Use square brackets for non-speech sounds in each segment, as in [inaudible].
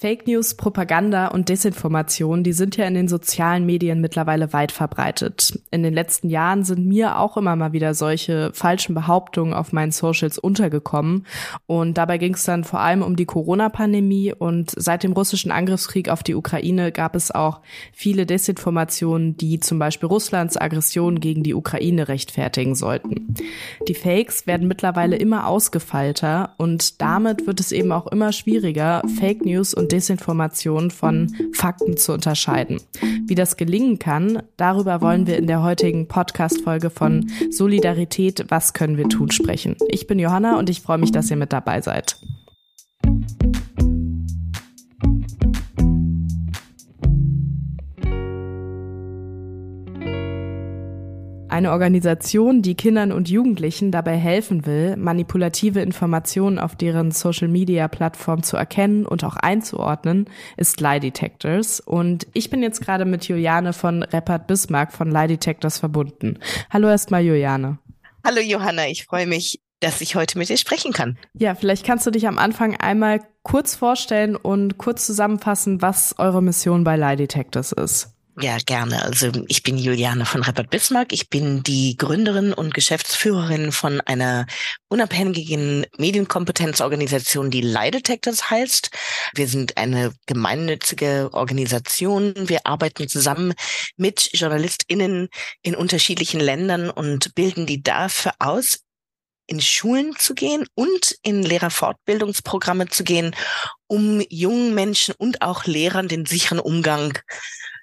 Fake News, Propaganda und Desinformation, die sind ja in den sozialen Medien mittlerweile weit verbreitet. In den letzten Jahren sind mir auch immer mal wieder solche falschen Behauptungen auf meinen Socials untergekommen. Und dabei ging es dann vor allem um die Corona-Pandemie. Und seit dem russischen Angriffskrieg auf die Ukraine gab es auch viele Desinformationen, die zum Beispiel Russlands Aggression gegen die Ukraine rechtfertigen sollten. Die Fakes werden mittlerweile immer ausgefeilter und damit wird es eben auch immer schwieriger, Fake News und Desinformation von Fakten zu unterscheiden. Wie das gelingen kann, darüber wollen wir in der heutigen Podcast-Folge von Solidarität, was können wir tun, sprechen. Ich bin Johanna und ich freue mich, dass ihr mit dabei seid. Eine Organisation, die Kindern und Jugendlichen dabei helfen will, manipulative Informationen auf deren Social-Media-Plattform zu erkennen und auch einzuordnen, ist Lie Detectors. Und ich bin jetzt gerade mit Juliane von Reppert Bismarck von Lie Detectors verbunden. Hallo erstmal, Juliane. Hallo Johanna, ich freue mich, dass ich heute mit dir sprechen kann. Ja, vielleicht kannst du dich am Anfang einmal kurz vorstellen und kurz zusammenfassen, was eure Mission bei Lie Detectors ist. Ja, gerne. Also ich bin Juliane von Reppert Bismarck. Ich bin die Gründerin und Geschäftsführerin von einer unabhängigen Medienkompetenzorganisation, die Lie Detectors heißt. Wir sind eine gemeinnützige Organisation. Wir arbeiten zusammen mit JournalistInnen in unterschiedlichen Ländern und bilden die dafür aus, in Schulen zu gehen und in Lehrerfortbildungsprogramme zu gehen, um jungen Menschen und auch Lehrern den sicheren Umgang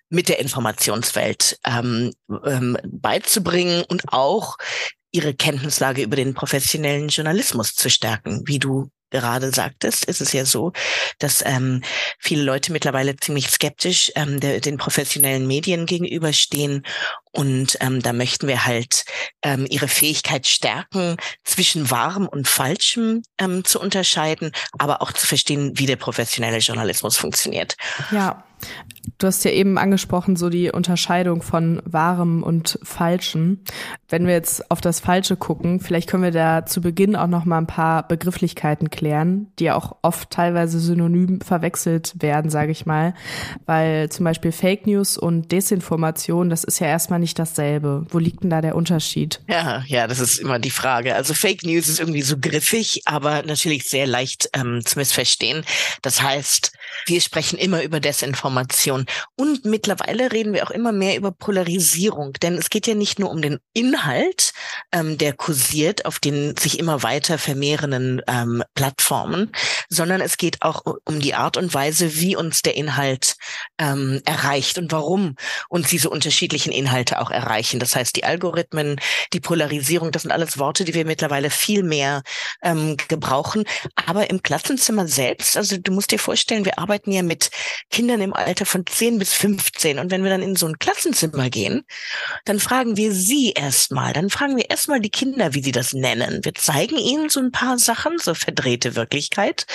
mit der Informationswelt ähm, ähm, beizubringen und auch ihre Kenntnislage über den professionellen Journalismus zu stärken. Wie du gerade sagtest, ist es ja so, dass ähm, viele Leute mittlerweile ziemlich skeptisch ähm, der, den professionellen Medien gegenüberstehen. Und ähm, da möchten wir halt ähm, ihre Fähigkeit stärken, zwischen wahrem und falschem ähm, zu unterscheiden, aber auch zu verstehen, wie der professionelle Journalismus funktioniert. Ja, Du hast ja eben angesprochen, so die Unterscheidung von wahrem und falschem. Wenn wir jetzt auf das Falsche gucken, vielleicht können wir da zu Beginn auch noch mal ein paar Begrifflichkeiten klären, die auch oft teilweise synonym verwechselt werden, sage ich mal, weil zum Beispiel Fake News und Desinformation, das ist ja erstmal nicht dasselbe. Wo liegt denn da der Unterschied? Ja, ja, das ist immer die Frage. Also Fake News ist irgendwie so griffig, aber natürlich sehr leicht ähm, zu missverstehen. Das heißt, wir sprechen immer über Desinformation. Und mittlerweile reden wir auch immer mehr über Polarisierung, denn es geht ja nicht nur um den Inhalt, ähm, der kursiert auf den sich immer weiter vermehrenden ähm, Plattformen, sondern es geht auch um die Art und Weise, wie uns der Inhalt ähm, erreicht und warum uns diese unterschiedlichen Inhalte auch erreichen. Das heißt, die Algorithmen, die Polarisierung, das sind alles Worte, die wir mittlerweile viel mehr ähm, gebrauchen. Aber im Klassenzimmer selbst, also du musst dir vorstellen, wir arbeiten ja mit Kindern im Alter von 10 bis 15. Und wenn wir dann in so ein Klassenzimmer gehen, dann fragen wir sie erstmal. Dann fragen wir erstmal die Kinder, wie sie das nennen. Wir zeigen ihnen so ein paar Sachen, so verdrehte Wirklichkeit.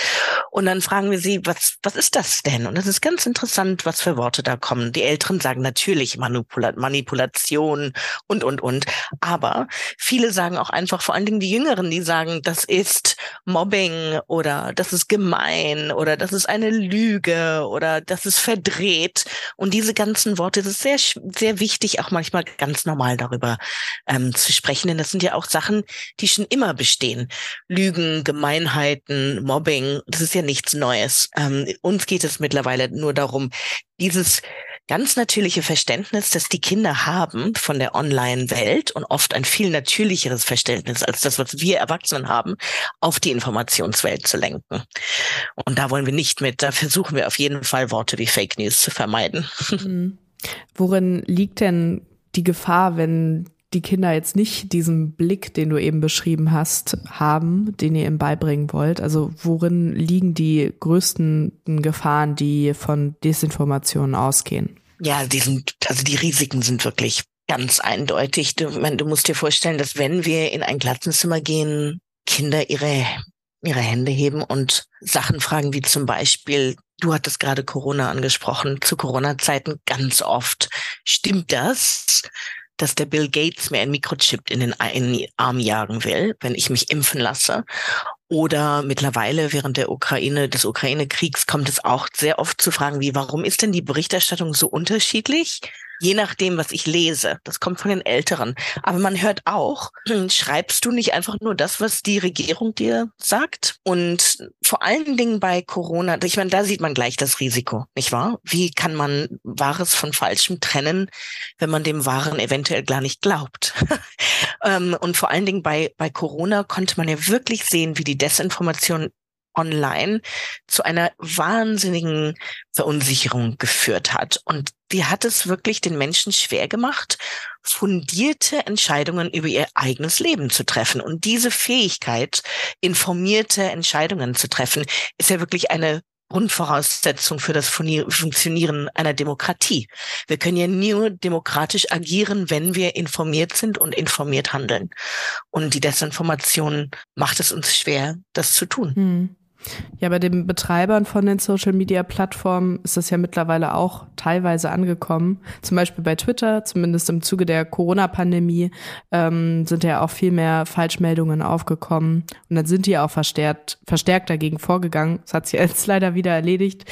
Und dann fragen wir sie, was, was ist das denn? Und das ist ganz interessant, was für Worte da kommen. Die Älteren sagen natürlich Manipula Manipulation und, und, und. Aber viele sagen auch einfach, vor allen Dingen die Jüngeren, die sagen, das ist Mobbing oder das ist gemein oder das ist eine Lüge oder das ist verdreht. Und diese ganzen Worte, das ist sehr, sehr wichtig, auch manchmal ganz normal darüber ähm, zu sprechen, denn das sind ja auch Sachen, die schon immer bestehen. Lügen, Gemeinheiten, Mobbing, das ist ja nichts Neues. Ähm, uns geht es mittlerweile nur darum, dieses ganz natürliche Verständnis, das die Kinder haben von der Online-Welt und oft ein viel natürlicheres Verständnis als das, was wir Erwachsenen haben, auf die Informationswelt zu lenken. Und da wollen wir nicht mit, da versuchen wir auf jeden Fall Worte wie Fake News zu vermeiden. [laughs] Mhm. Worin liegt denn die Gefahr, wenn die Kinder jetzt nicht diesen Blick, den du eben beschrieben hast, haben, den ihr ihm beibringen wollt? Also worin liegen die größten Gefahren, die von Desinformationen ausgehen? Ja, die sind, also die Risiken sind wirklich ganz eindeutig. Du, man, du musst dir vorstellen, dass wenn wir in ein Klassenzimmer gehen, Kinder ihre, ihre Hände heben und Sachen fragen, wie zum Beispiel, du hattest gerade Corona angesprochen, zu Corona-Zeiten ganz oft. Stimmt das? dass der Bill Gates mir ein Mikrochip in den, in den Arm jagen will, wenn ich mich impfen lasse. Oder mittlerweile während der Ukraine, des Ukraine-Kriegs kommt es auch sehr oft zu Fragen wie, warum ist denn die Berichterstattung so unterschiedlich? Je nachdem, was ich lese. Das kommt von den Älteren. Aber man hört auch, hm, schreibst du nicht einfach nur das, was die Regierung dir sagt? Und vor allen Dingen bei Corona, ich meine, da sieht man gleich das Risiko, nicht wahr? Wie kann man Wahres von Falschem trennen, wenn man dem Wahren eventuell gar nicht glaubt? [laughs] Ähm, und vor allen Dingen bei, bei Corona konnte man ja wirklich sehen, wie die Desinformation online zu einer wahnsinnigen Verunsicherung geführt hat. Und die hat es wirklich den Menschen schwer gemacht, fundierte Entscheidungen über ihr eigenes Leben zu treffen. Und diese Fähigkeit, informierte Entscheidungen zu treffen, ist ja wirklich eine Grundvoraussetzung für das Funktionieren einer Demokratie. Wir können ja nur demokratisch agieren, wenn wir informiert sind und informiert handeln. Und die Desinformation macht es uns schwer, das zu tun. Hm. Ja, bei den Betreibern von den Social-Media-Plattformen ist das ja mittlerweile auch teilweise angekommen. Zum Beispiel bei Twitter, zumindest im Zuge der Corona-Pandemie, ähm, sind ja auch viel mehr Falschmeldungen aufgekommen. Und dann sind die auch verstärkt, verstärkt dagegen vorgegangen. Das hat sich [laughs] jetzt leider wieder erledigt,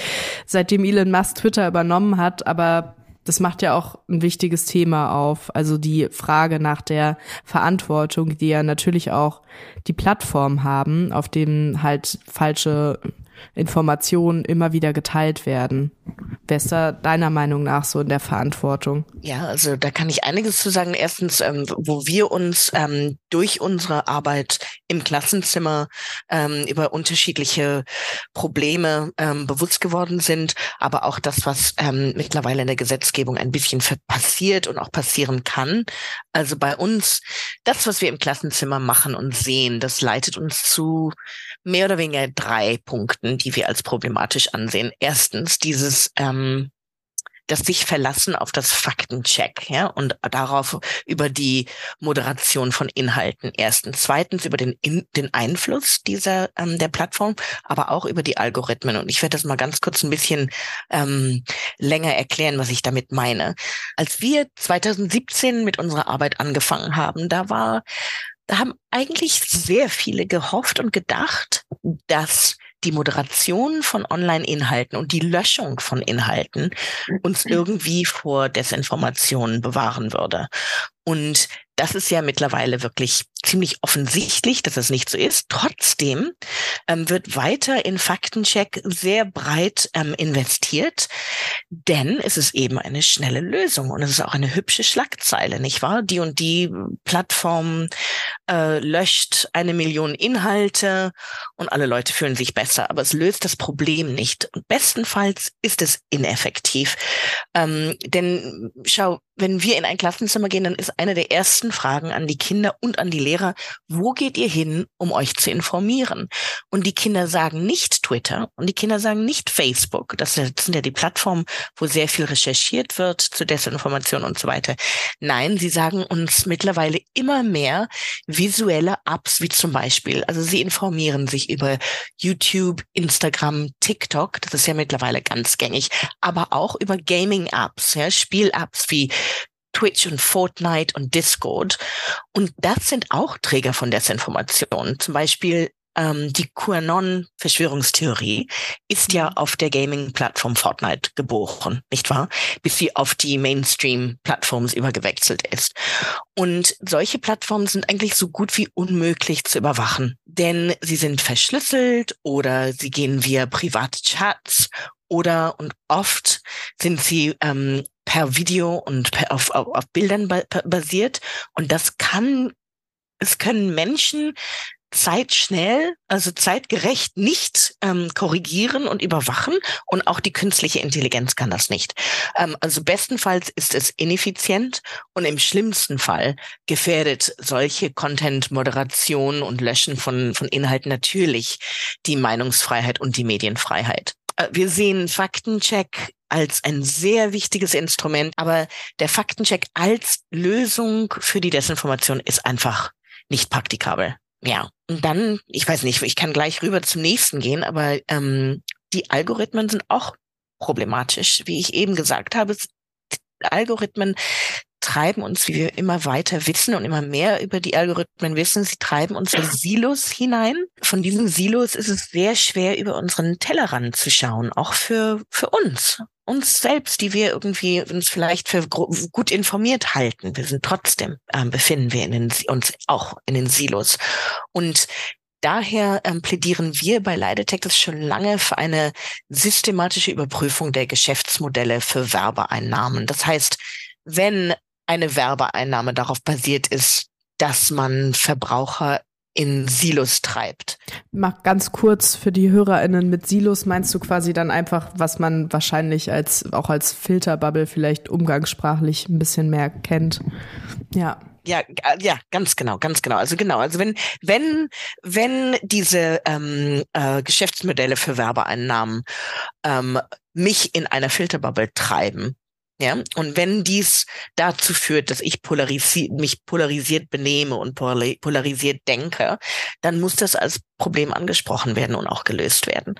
seitdem Elon Musk Twitter übernommen hat. Aber das macht ja auch ein wichtiges Thema auf. Also die Frage nach der Verantwortung, die ja natürlich auch die Plattform haben, auf denen halt falsche Informationen immer wieder geteilt werden. Wer ist da deiner Meinung nach so in der Verantwortung? Ja, also da kann ich einiges zu sagen. Erstens, ähm, wo wir uns ähm, durch unsere Arbeit im Klassenzimmer ähm, über unterschiedliche Probleme ähm, bewusst geworden sind, aber auch das, was ähm, mittlerweile in der Gesetzgebung ein bisschen passiert und auch passieren kann. Also bei uns, das, was wir im Klassenzimmer machen und sehen, das leitet uns zu mehr oder weniger drei Punkten, die wir als problematisch ansehen. Erstens dieses ähm, das sich verlassen auf das Faktencheck, ja, und darauf über die Moderation von Inhalten. Erstens, zweitens über den in, den Einfluss dieser ähm, der Plattform, aber auch über die Algorithmen. Und ich werde das mal ganz kurz ein bisschen ähm, länger erklären, was ich damit meine. Als wir 2017 mit unserer Arbeit angefangen haben, da war da haben eigentlich sehr viele gehofft und gedacht, dass die Moderation von Online-Inhalten und die Löschung von Inhalten uns mhm. irgendwie vor Desinformationen bewahren würde. Und das ist ja mittlerweile wirklich ziemlich offensichtlich, dass es nicht so ist. Trotzdem ähm, wird weiter in Faktencheck sehr breit ähm, investiert, denn es ist eben eine schnelle Lösung und es ist auch eine hübsche Schlagzeile, nicht wahr? Die und die Plattform äh, löscht eine Million Inhalte und alle Leute fühlen sich besser, aber es löst das Problem nicht. Und bestenfalls ist es ineffektiv. Ähm, denn schau, wenn wir in ein Klassenzimmer gehen, dann ist eine der ersten Fragen an die Kinder und an die Lehrer, wo geht ihr hin, um euch zu informieren? Und die Kinder sagen nicht Twitter und die Kinder sagen nicht Facebook. Das sind ja die Plattformen, wo sehr viel recherchiert wird zu Desinformation und so weiter. Nein, sie sagen uns mittlerweile immer mehr visuelle Apps, wie zum Beispiel, also sie informieren sich über YouTube, Instagram, TikTok, das ist ja mittlerweile ganz gängig, aber auch über Gaming-Apps, ja, Spiel-Apps wie Twitch und Fortnite und Discord. Und das sind auch Träger von Desinformation. Zum Beispiel ähm, die QAnon-Verschwörungstheorie ist ja auf der Gaming-Plattform Fortnite geboren, nicht wahr? Bis sie auf die Mainstream-Plattforms übergewechselt ist. Und solche Plattformen sind eigentlich so gut wie unmöglich zu überwachen, denn sie sind verschlüsselt oder sie gehen via private Chats oder und oft sind sie ähm, per Video und per, auf, auf, auf Bildern ba basiert. Und das kann, es können Menschen zeitschnell, also zeitgerecht nicht ähm, korrigieren und überwachen und auch die künstliche Intelligenz kann das nicht. Ähm, also bestenfalls ist es ineffizient und im schlimmsten Fall gefährdet solche Content-Moderation und Löschen von, von Inhalten natürlich die Meinungsfreiheit und die Medienfreiheit. Äh, wir sehen Faktencheck als ein sehr wichtiges Instrument, aber der Faktencheck als Lösung für die Desinformation ist einfach nicht praktikabel. Ja, und dann, ich weiß nicht, ich kann gleich rüber zum nächsten gehen, aber ähm, die Algorithmen sind auch problematisch. Wie ich eben gesagt habe, Algorithmen treiben uns, wie wir immer weiter wissen und immer mehr über die Algorithmen wissen, sie treiben unsere Silos hinein. Von diesen Silos ist es sehr schwer, über unseren Tellerrand zu schauen, auch für, für uns uns selbst, die wir irgendwie uns vielleicht für gut informiert halten. Wir sind trotzdem, äh, befinden wir in den, uns auch in den Silos. Und daher ähm, plädieren wir bei Leidetech schon lange für eine systematische Überprüfung der Geschäftsmodelle für Werbeeinnahmen. Das heißt, wenn eine Werbeeinnahme darauf basiert ist, dass man Verbraucher in Silos treibt. Mach ganz kurz für die HörerInnen mit Silos meinst du quasi dann einfach, was man wahrscheinlich als auch als Filterbubble vielleicht umgangssprachlich ein bisschen mehr kennt. Ja ja, ja, ganz genau, ganz genau. Also genau, also wenn wenn wenn diese ähm, äh, Geschäftsmodelle für Werbeeinnahmen ähm, mich in einer Filterbubble treiben, ja, und wenn dies dazu führt, dass ich polarisiert, mich polarisiert benehme und polarisiert denke, dann muss das als Problem angesprochen werden und auch gelöst werden.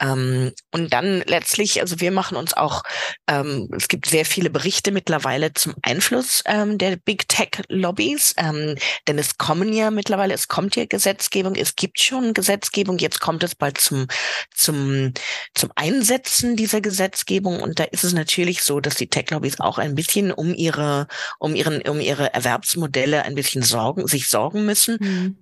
Ähm, und dann letztlich, also wir machen uns auch, ähm, es gibt sehr viele Berichte mittlerweile zum Einfluss ähm, der Big Tech Lobbys, ähm, denn es kommen ja mittlerweile, es kommt ja Gesetzgebung, es gibt schon Gesetzgebung, jetzt kommt es bald zum, zum, zum Einsetzen dieser Gesetzgebung und da ist es natürlich so, dass die Tech-Lobbys auch ein bisschen um ihre, um ihren, um ihre Erwerbsmodelle ein bisschen sorgen, sich sorgen müssen. Mhm.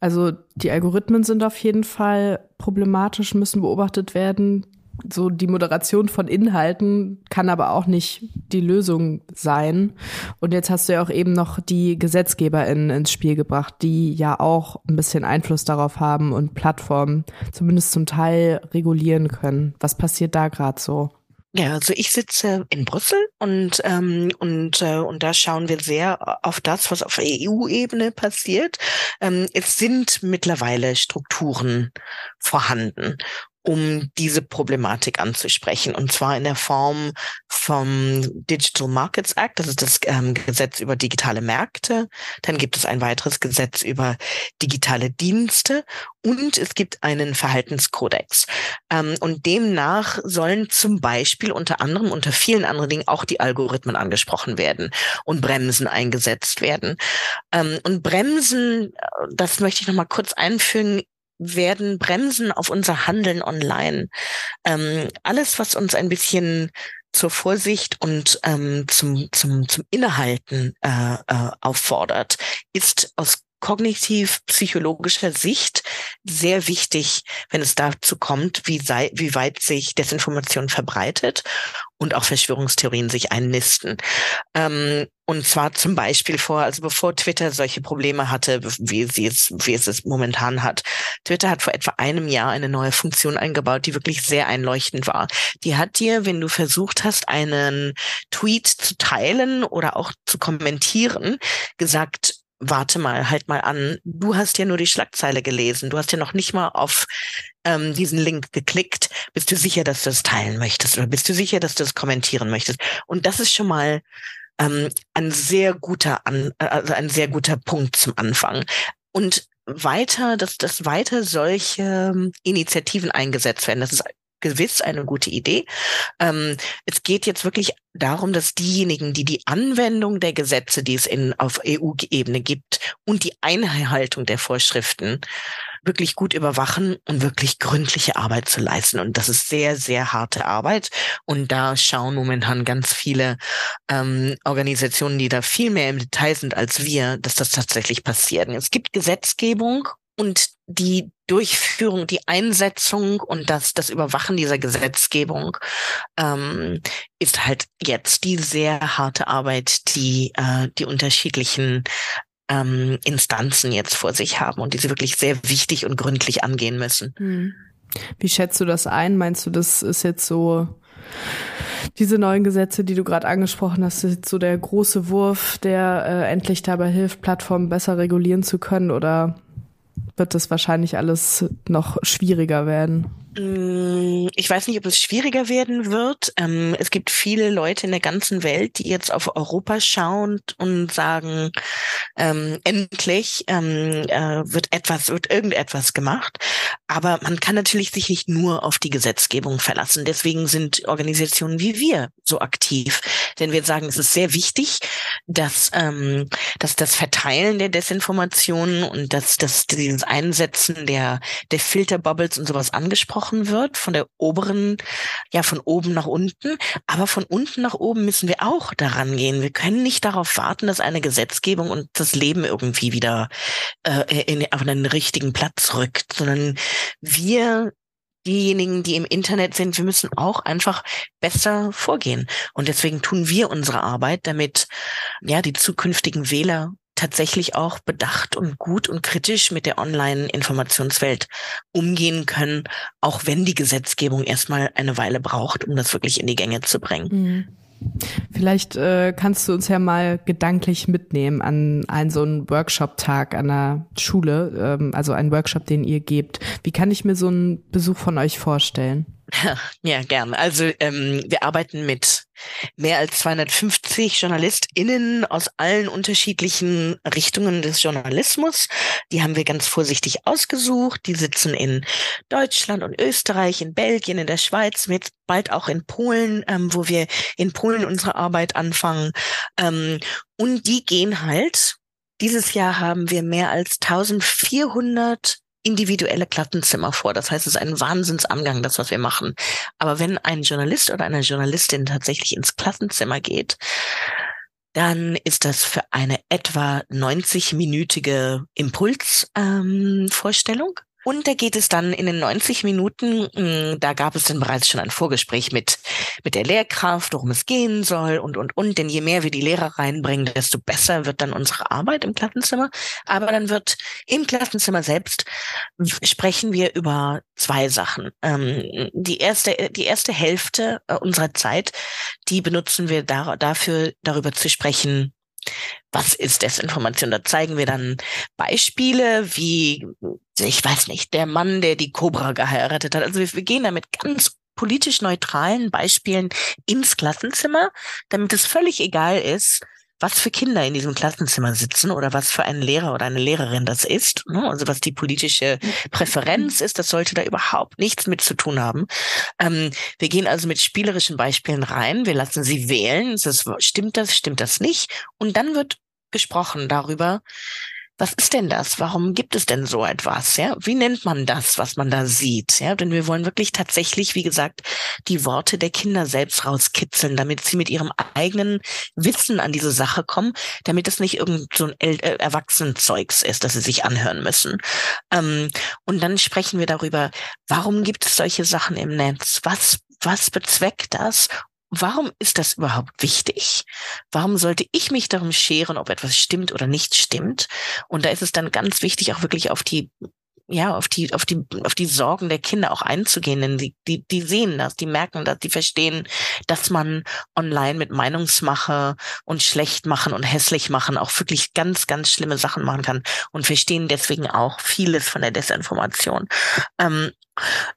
Also die Algorithmen sind auf jeden Fall problematisch, müssen beobachtet werden. So die Moderation von Inhalten kann aber auch nicht die Lösung sein. Und jetzt hast du ja auch eben noch die GesetzgeberInnen ins Spiel gebracht, die ja auch ein bisschen Einfluss darauf haben und Plattformen zumindest zum Teil regulieren können. Was passiert da gerade so? Ja, also ich sitze in Brüssel und ähm, und äh, und da schauen wir sehr auf das, was auf EU-Ebene passiert. Ähm, es sind mittlerweile Strukturen vorhanden um diese Problematik anzusprechen. Und zwar in der Form vom Digital Markets Act, das ist das ähm, Gesetz über digitale Märkte. Dann gibt es ein weiteres Gesetz über digitale Dienste und es gibt einen Verhaltenskodex. Ähm, und demnach sollen zum Beispiel unter anderem, unter vielen anderen Dingen auch die Algorithmen angesprochen werden und Bremsen eingesetzt werden. Ähm, und Bremsen, äh, das möchte ich noch mal kurz einfügen, werden bremsen auf unser Handeln online. Ähm, alles, was uns ein bisschen zur Vorsicht und ähm, zum, zum, zum Innehalten äh, äh, auffordert, ist aus kognitiv-psychologischer Sicht sehr wichtig, wenn es dazu kommt, wie, sei, wie weit sich Desinformation verbreitet und auch Verschwörungstheorien sich einnisten. Ähm, und zwar zum Beispiel vor, also bevor Twitter solche Probleme hatte, wie sie es, wie es es momentan hat. Twitter hat vor etwa einem Jahr eine neue Funktion eingebaut, die wirklich sehr einleuchtend war. Die hat dir, wenn du versucht hast, einen Tweet zu teilen oder auch zu kommentieren, gesagt, warte mal, halt mal an, du hast ja nur die Schlagzeile gelesen, du hast ja noch nicht mal auf ähm, diesen Link geklickt. Bist du sicher, dass du es teilen möchtest oder bist du sicher, dass du es kommentieren möchtest? Und das ist schon mal ähm, ein sehr guter an, also ein sehr guter Punkt zum Anfang. Und weiter, dass, dass weiter solche ähm, Initiativen eingesetzt werden. Das ist gewiss eine gute Idee. Ähm, es geht jetzt wirklich darum, dass diejenigen, die die Anwendung der Gesetze, die es in, auf EU-Ebene gibt und die Einhaltung der Vorschriften wirklich gut überwachen und wirklich gründliche Arbeit zu leisten. Und das ist sehr, sehr harte Arbeit. Und da schauen momentan ganz viele ähm, Organisationen, die da viel mehr im Detail sind als wir, dass das tatsächlich passiert. Es gibt Gesetzgebung und die Durchführung, die Einsetzung und das, das Überwachen dieser Gesetzgebung ähm, ist halt jetzt die sehr harte Arbeit, die äh, die unterschiedlichen ähm, Instanzen jetzt vor sich haben und die sie wirklich sehr wichtig und gründlich angehen müssen. Hm. Wie schätzt du das ein? Meinst du, das ist jetzt so diese neuen Gesetze, die du gerade angesprochen hast, ist so der große Wurf, der äh, endlich dabei hilft, Plattformen besser regulieren zu können oder wird das wahrscheinlich alles noch schwieriger werden? Mm, ich weiß nicht, ob es schwieriger werden wird. Ähm, es gibt viele Leute in der ganzen Welt, die jetzt auf Europa schauen und sagen, ähm, endlich ähm, äh, wird etwas, wird irgendetwas gemacht. Aber man kann natürlich sich nicht nur auf die Gesetzgebung verlassen. Deswegen sind Organisationen wie wir so aktiv. Denn wir sagen, es ist sehr wichtig, dass, ähm, dass das Verteilen der Desinformationen und dass, dass dieses Einsetzen der, der Filterbubbles und sowas angesprochen wird von der oberen, ja, von oben nach unten. Aber von unten nach oben müssen wir auch daran gehen. Wir können nicht darauf warten, dass eine Gesetzgebung und das Leben irgendwie wieder äh, in, auf einen richtigen Platz rückt, sondern wir diejenigen, die im Internet sind, wir müssen auch einfach besser vorgehen. Und deswegen tun wir unsere Arbeit, damit ja die zukünftigen Wähler tatsächlich auch bedacht und gut und kritisch mit der Online-Informationswelt umgehen können, auch wenn die Gesetzgebung erstmal eine Weile braucht, um das wirklich in die Gänge zu bringen. Mhm. Vielleicht äh, kannst du uns ja mal gedanklich mitnehmen an einen so einen Workshop-Tag an der Schule, ähm, also einen Workshop, den ihr gebt. Wie kann ich mir so einen Besuch von euch vorstellen? [laughs] Ja, gern. Also ähm, wir arbeiten mit mehr als 250 JournalistInnen aus allen unterschiedlichen Richtungen des Journalismus. Die haben wir ganz vorsichtig ausgesucht. Die sitzen in Deutschland und Österreich, in Belgien, in der Schweiz, mit bald auch in Polen, ähm, wo wir in Polen unsere Arbeit anfangen. Ähm, und die gehen halt dieses Jahr haben wir mehr als 1400 individuelle Klassenzimmer vor. Das heißt, es ist ein Wahnsinnsangang, das, was wir machen. Aber wenn ein Journalist oder eine Journalistin tatsächlich ins Klassenzimmer geht, dann ist das für eine etwa 90-minütige Impulsvorstellung. Ähm, und da geht es dann in den 90 Minuten, hm, da gab es dann bereits schon ein Vorgespräch mit, mit der Lehrkraft, worum es gehen soll und, und, und. Denn je mehr wir die Lehrer reinbringen, desto besser wird dann unsere Arbeit im Klassenzimmer. Aber dann wird im Klassenzimmer selbst sprechen wir über zwei Sachen. Ähm, die erste, die erste Hälfte äh, unserer Zeit, die benutzen wir da, dafür, darüber zu sprechen, was ist Desinformation? Da zeigen wir dann Beispiele, wie, ich weiß nicht, der Mann, der die Cobra geheiratet hat. Also wir, wir gehen da mit ganz politisch neutralen Beispielen ins Klassenzimmer, damit es völlig egal ist, was für Kinder in diesem Klassenzimmer sitzen oder was für ein Lehrer oder eine Lehrerin das ist. Ne? Also was die politische Präferenz ist, das sollte da überhaupt nichts mit zu tun haben. Ähm, wir gehen also mit spielerischen Beispielen rein. Wir lassen sie wählen. Das, stimmt das, stimmt das nicht? Und dann wird gesprochen darüber, was ist denn das? Warum gibt es denn so etwas? Ja, wie nennt man das, was man da sieht? Ja, denn wir wollen wirklich tatsächlich, wie gesagt, die Worte der Kinder selbst rauskitzeln, damit sie mit ihrem eigenen Wissen an diese Sache kommen, damit es nicht irgend so ein äh, Erwachsenenzeugs ist, das sie sich anhören müssen. Ähm, und dann sprechen wir darüber, warum gibt es solche Sachen im Netz? Was was bezweckt das warum ist das überhaupt wichtig? Warum sollte ich mich darum scheren, ob etwas stimmt oder nicht stimmt? Und da ist es dann ganz wichtig, auch wirklich auf die ja, auf die, auf die, auf die Sorgen der Kinder auch einzugehen, denn die, die, die sehen das, die merken das, die verstehen, dass man online mit Meinungsmache und schlecht machen und hässlich machen auch wirklich ganz, ganz schlimme Sachen machen kann und verstehen deswegen auch vieles von der Desinformation. Ähm,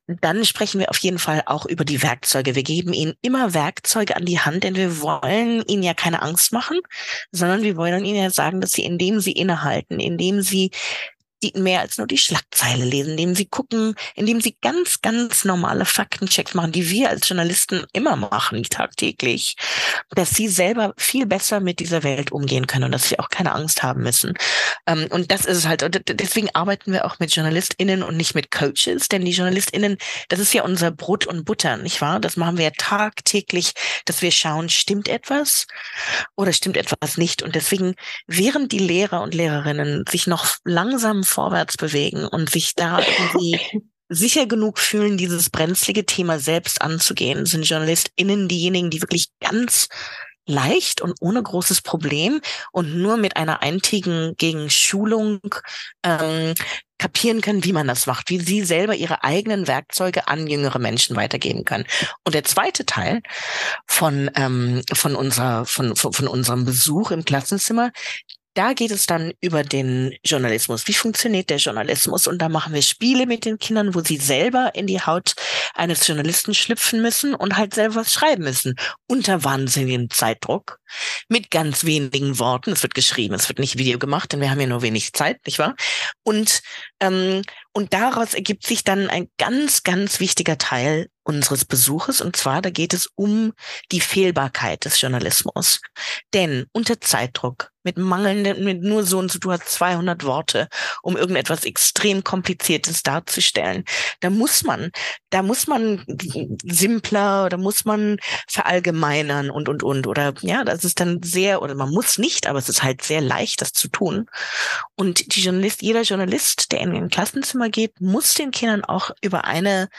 dann sprechen wir auf jeden Fall auch über die Werkzeuge. Wir geben ihnen immer Werkzeuge an die Hand, denn wir wollen ihnen ja keine Angst machen, sondern wir wollen ihnen ja sagen, dass sie, indem sie innehalten, indem sie die mehr als nur die Schlagzeile lesen, indem sie gucken, indem sie ganz, ganz normale Faktenchecks machen, die wir als Journalisten immer machen, tagtäglich, dass sie selber viel besser mit dieser Welt umgehen können und dass sie auch keine Angst haben müssen. Ähm, und das ist halt. Und deswegen arbeiten wir auch mit JournalistInnen und nicht mit Coaches, denn die JournalistInnen, das ist ja unser Brot und Butter, nicht wahr? Das machen wir ja tagtäglich, dass wir schauen, stimmt etwas oder stimmt etwas nicht. Und deswegen, während die Lehrer und Lehrerinnen sich noch langsam vorwärts bewegen und sich da irgendwie [laughs] sicher genug fühlen, dieses brenzlige Thema selbst anzugehen, sind JournalistInnen diejenigen, die wirklich ganz leicht und ohne großes Problem und nur mit einer eintägigen Schulung ähm, kapieren können, wie man das macht, wie sie selber ihre eigenen Werkzeuge an jüngere Menschen weitergeben können. Und der zweite Teil von ähm, von unserer von, von, von unserem Besuch im Klassenzimmer da geht es dann über den Journalismus. Wie funktioniert der Journalismus? Und da machen wir Spiele mit den Kindern, wo sie selber in die Haut eines Journalisten schlüpfen müssen und halt selber was schreiben müssen. Unter wahnsinnigem Zeitdruck. Mit ganz wenigen Worten. Es wird geschrieben, es wird nicht Video gemacht, denn wir haben ja nur wenig Zeit, nicht wahr? Und, ähm, und daraus ergibt sich dann ein ganz, ganz wichtiger Teil unseres Besuches. Und zwar, da geht es um die Fehlbarkeit des Journalismus. Denn unter Zeitdruck mit mangelnden, mit nur so und so, du hast 200 Worte, um irgendetwas extrem kompliziertes darzustellen. Da muss man, da muss man simpler, da muss man verallgemeinern und, und, und. Oder, ja, das ist dann sehr, oder man muss nicht, aber es ist halt sehr leicht, das zu tun. Und die Journalist, jeder Journalist, der in ein Klassenzimmer geht, muss den Kindern auch über eine,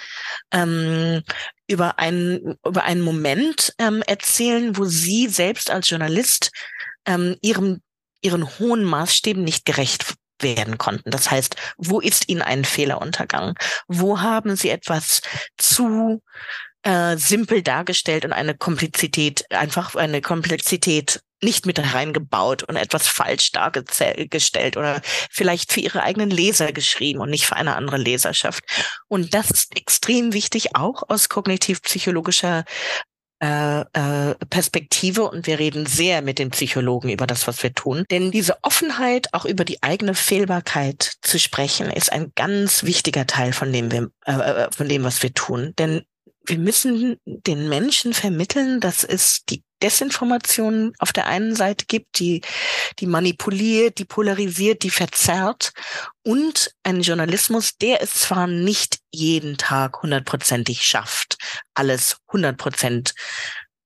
ähm, über einen, über einen Moment ähm, erzählen, wo sie selbst als Journalist ähm, ihrem, ihren hohen Maßstäben nicht gerecht werden konnten. Das heißt, wo ist ihnen ein Fehler untergangen? Wo haben sie etwas zu äh, simpel dargestellt und eine Komplexität, einfach eine Komplexität nicht mit reingebaut und etwas falsch dargestellt oder vielleicht für ihre eigenen Leser geschrieben und nicht für eine andere Leserschaft. Und das ist extrem wichtig, auch aus kognitiv-psychologischer äh, äh, Perspektive und wir reden sehr mit den Psychologen über das, was wir tun. Denn diese Offenheit, auch über die eigene Fehlbarkeit zu sprechen, ist ein ganz wichtiger Teil von dem, äh, äh von dem, was wir tun. Denn wir müssen den Menschen vermitteln, dass es die Desinformation auf der einen Seite gibt, die, die manipuliert, die polarisiert, die verzerrt und einen Journalismus, der es zwar nicht jeden Tag hundertprozentig schafft, alles hundertprozent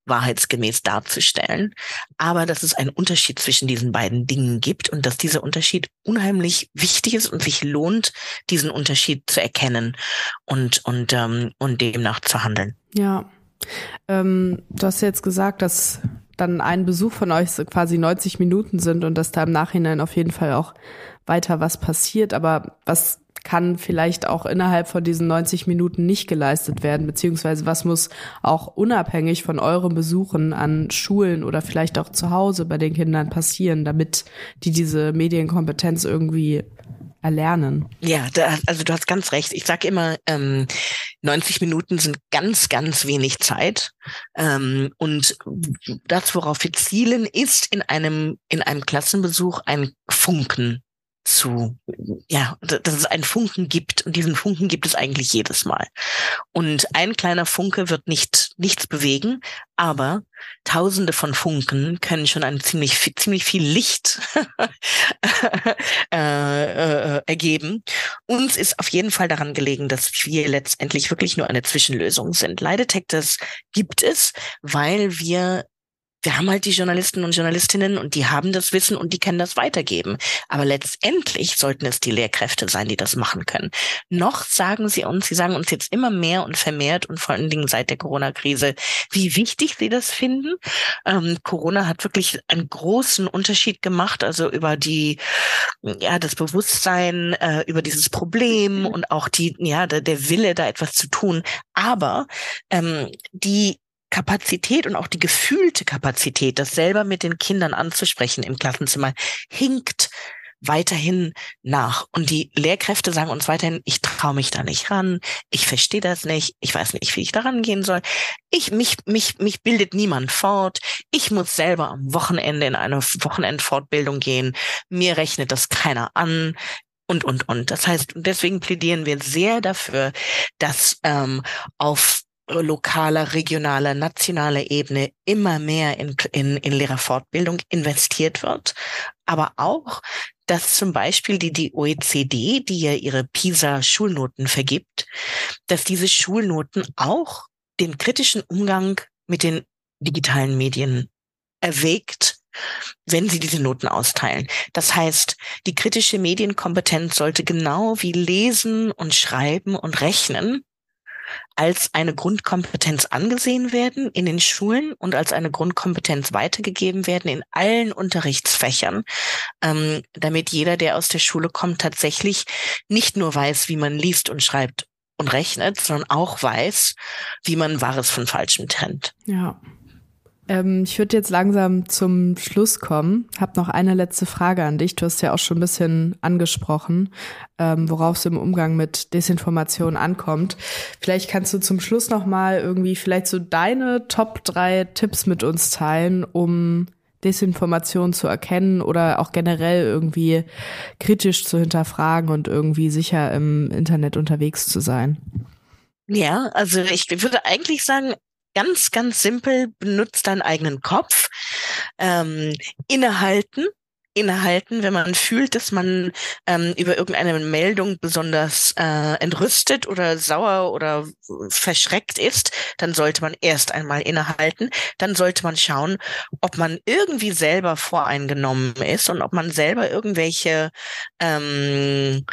wahrheitsgemäß darzustellen, aber dass es einen Unterschied zwischen diesen beiden Dingen gibt und dass dieser Unterschied unheimlich wichtig ist und sich lohnt, diesen Unterschied zu erkennen und und ähm, und demnach zu handeln. Ja, ähm, du hast jetzt gesagt, dass dann ein Besuch von euch quasi 90 Minuten sind und dass da im Nachhinein auf jeden Fall auch weiter was passiert. Aber was kann vielleicht auch innerhalb von diesen 90 Minuten nicht geleistet werden, beziehungsweise was muss auch unabhängig von euren Besuchen an Schulen oder vielleicht auch zu Hause bei den Kindern passieren, damit die diese Medienkompetenz irgendwie erlernen. Ja, da, also du hast ganz recht. Ich sage immer, ähm, 90 Minuten sind ganz, ganz wenig Zeit. Ähm, und das, worauf wir zielen, ist in einem, in einem Klassenbesuch ein Funken zu, ja, dass es einen Funken gibt und diesen Funken gibt es eigentlich jedes Mal. Und ein kleiner Funke wird nicht nichts bewegen, aber Tausende von Funken können schon ein ziemlich ziemlich viel Licht [laughs] äh, äh, ergeben. Uns ist auf jeden Fall daran gelegen, dass wir letztendlich wirklich nur eine Zwischenlösung sind. Lie Detectors gibt es, weil wir wir haben halt die Journalisten und Journalistinnen und die haben das Wissen und die können das weitergeben. Aber letztendlich sollten es die Lehrkräfte sein, die das machen können. Noch sagen sie uns, sie sagen uns jetzt immer mehr und vermehrt und vor allen Dingen seit der Corona-Krise, wie wichtig sie das finden. Ähm, Corona hat wirklich einen großen Unterschied gemacht, also über die, ja, das Bewusstsein, äh, über dieses Problem mhm. und auch die, ja, der, der Wille, da etwas zu tun. Aber ähm, die Kapazität und auch die gefühlte Kapazität, das selber mit den Kindern anzusprechen im Klassenzimmer, hinkt weiterhin nach. Und die Lehrkräfte sagen uns weiterhin, ich traue mich da nicht ran, ich verstehe das nicht, ich weiß nicht, wie ich da rangehen soll. Ich, mich, mich, mich bildet niemand fort. Ich muss selber am Wochenende in eine Wochenendfortbildung gehen. Mir rechnet das keiner an und, und, und. Das heißt, deswegen plädieren wir sehr dafür, dass ähm, auf lokaler, regionaler, nationaler Ebene immer mehr in, in, in Lehrerfortbildung investiert wird, aber auch, dass zum Beispiel die, die OECD, die ja ihre PISA-Schulnoten vergibt, dass diese Schulnoten auch den kritischen Umgang mit den digitalen Medien erwägt, wenn sie diese Noten austeilen. Das heißt, die kritische Medienkompetenz sollte genau wie Lesen und Schreiben und Rechnen als eine Grundkompetenz angesehen werden in den Schulen und als eine Grundkompetenz weitergegeben werden in allen Unterrichtsfächern, ähm, damit jeder, der aus der Schule kommt, tatsächlich nicht nur weiß, wie man liest und schreibt und rechnet, sondern auch weiß, wie man Wahres von Falschem trennt. Ja. Ähm, ich würde jetzt langsam zum Schluss kommen. Hab noch eine letzte Frage an dich. Du hast ja auch schon ein bisschen angesprochen, ähm, worauf es im Umgang mit Desinformation ankommt. Vielleicht kannst du zum Schluss noch mal irgendwie vielleicht so deine Top drei Tipps mit uns teilen, um Desinformation zu erkennen oder auch generell irgendwie kritisch zu hinterfragen und irgendwie sicher im Internet unterwegs zu sein. Ja, also ich würde eigentlich sagen, ganz, ganz simpel, benutzt deinen eigenen Kopf, ähm, innehalten, innehalten, wenn man fühlt, dass man ähm, über irgendeine Meldung besonders äh, entrüstet oder sauer oder verschreckt ist, dann sollte man erst einmal innehalten. Dann sollte man schauen, ob man irgendwie selber voreingenommen ist und ob man selber irgendwelche ähm,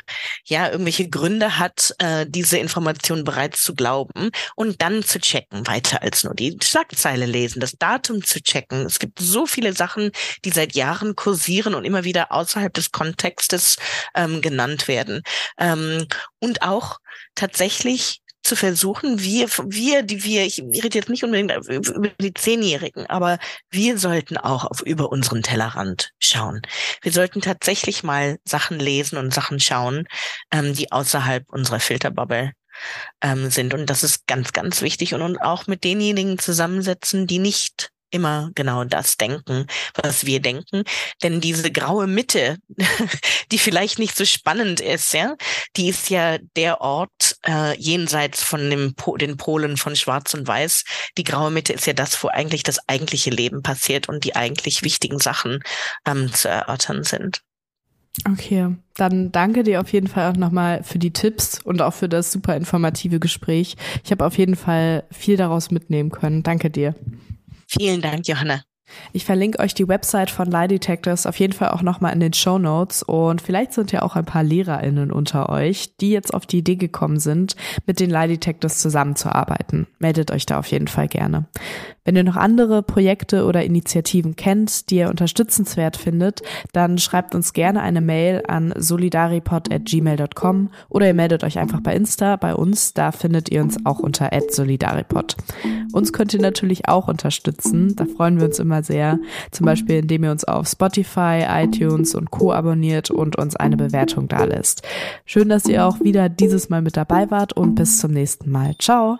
ja irgendwelche Gründe hat, äh, diese Information bereits zu glauben und dann zu checken, weiter als nur die Schlagzeile lesen, das Datum zu checken. Es gibt so viele Sachen, die seit Jahren kursieren und immer wieder außerhalb des Kontextes ähm, genannt werden. Ähm, und auch tatsächlich zu versuchen, wir, wir, die wir, ich rede jetzt nicht unbedingt über die Zehnjährigen, aber wir sollten auch auf über unseren Tellerrand schauen. Wir sollten tatsächlich mal Sachen lesen und Sachen schauen, ähm, die außerhalb unserer Filterbubble ähm, sind. Und das ist ganz, ganz wichtig und, und auch mit denjenigen zusammensetzen, die nicht immer genau das denken, was wir denken. Denn diese graue Mitte, [laughs] die vielleicht nicht so spannend ist, ja, die ist ja der Ort äh, jenseits von dem po den Polen von Schwarz und Weiß. Die graue Mitte ist ja das, wo eigentlich das eigentliche Leben passiert und die eigentlich wichtigen Sachen ähm, zu erörtern sind. Okay, dann danke dir auf jeden Fall auch nochmal für die Tipps und auch für das super informative Gespräch. Ich habe auf jeden Fall viel daraus mitnehmen können. Danke dir. Vielen Dank, Johanna. Ich verlinke euch die Website von Lie Detectors auf jeden Fall auch nochmal in den Show Notes und vielleicht sind ja auch ein paar LehrerInnen unter euch, die jetzt auf die Idee gekommen sind, mit den Lie Detectors zusammenzuarbeiten. Meldet euch da auf jeden Fall gerne. Wenn ihr noch andere Projekte oder Initiativen kennt, die ihr unterstützenswert findet, dann schreibt uns gerne eine Mail an solidaripod.gmail.com oder ihr meldet euch einfach bei Insta bei uns, da findet ihr uns auch unter solidaripod. Uns könnt ihr natürlich auch unterstützen, da freuen wir uns immer sehr, zum Beispiel indem ihr uns auf Spotify, iTunes und Co. abonniert und uns eine Bewertung dalässt. Schön, dass ihr auch wieder dieses Mal mit dabei wart und bis zum nächsten Mal. Ciao!